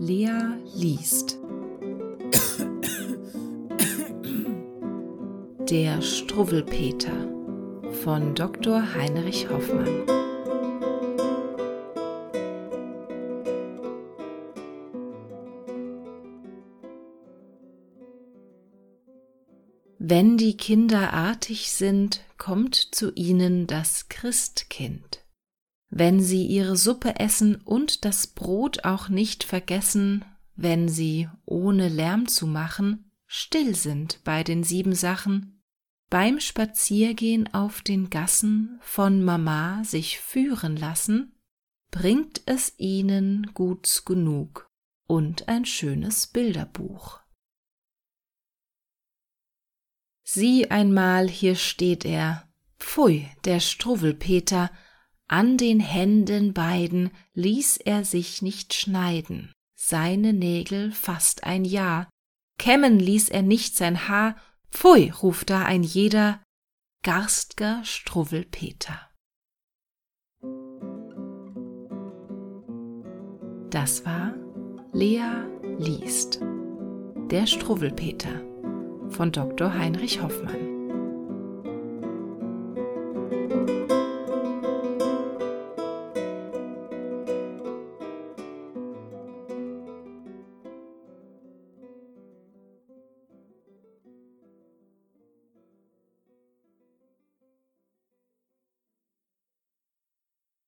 Lea liest. Der Struwwelpeter von Dr. Heinrich Hoffmann. Wenn die Kinder artig sind, kommt zu ihnen das Christkind. Wenn sie ihre Suppe essen und das Brot auch nicht vergessen, wenn sie, ohne Lärm zu machen, still sind bei den sieben Sachen, beim Spaziergehen auf den Gassen von Mama sich führen lassen, bringt es ihnen Guts genug und ein schönes Bilderbuch. Sieh einmal, hier steht er. Pfui, der Struwwelpeter, an den Händen beiden ließ er sich nicht schneiden, seine Nägel fast ein Jahr, kämmen ließ er nicht sein Haar, pfui, ruft da ein jeder, garstger Struwwelpeter. Das war Lea liest, der Struwwelpeter von Dr. Heinrich Hoffmann.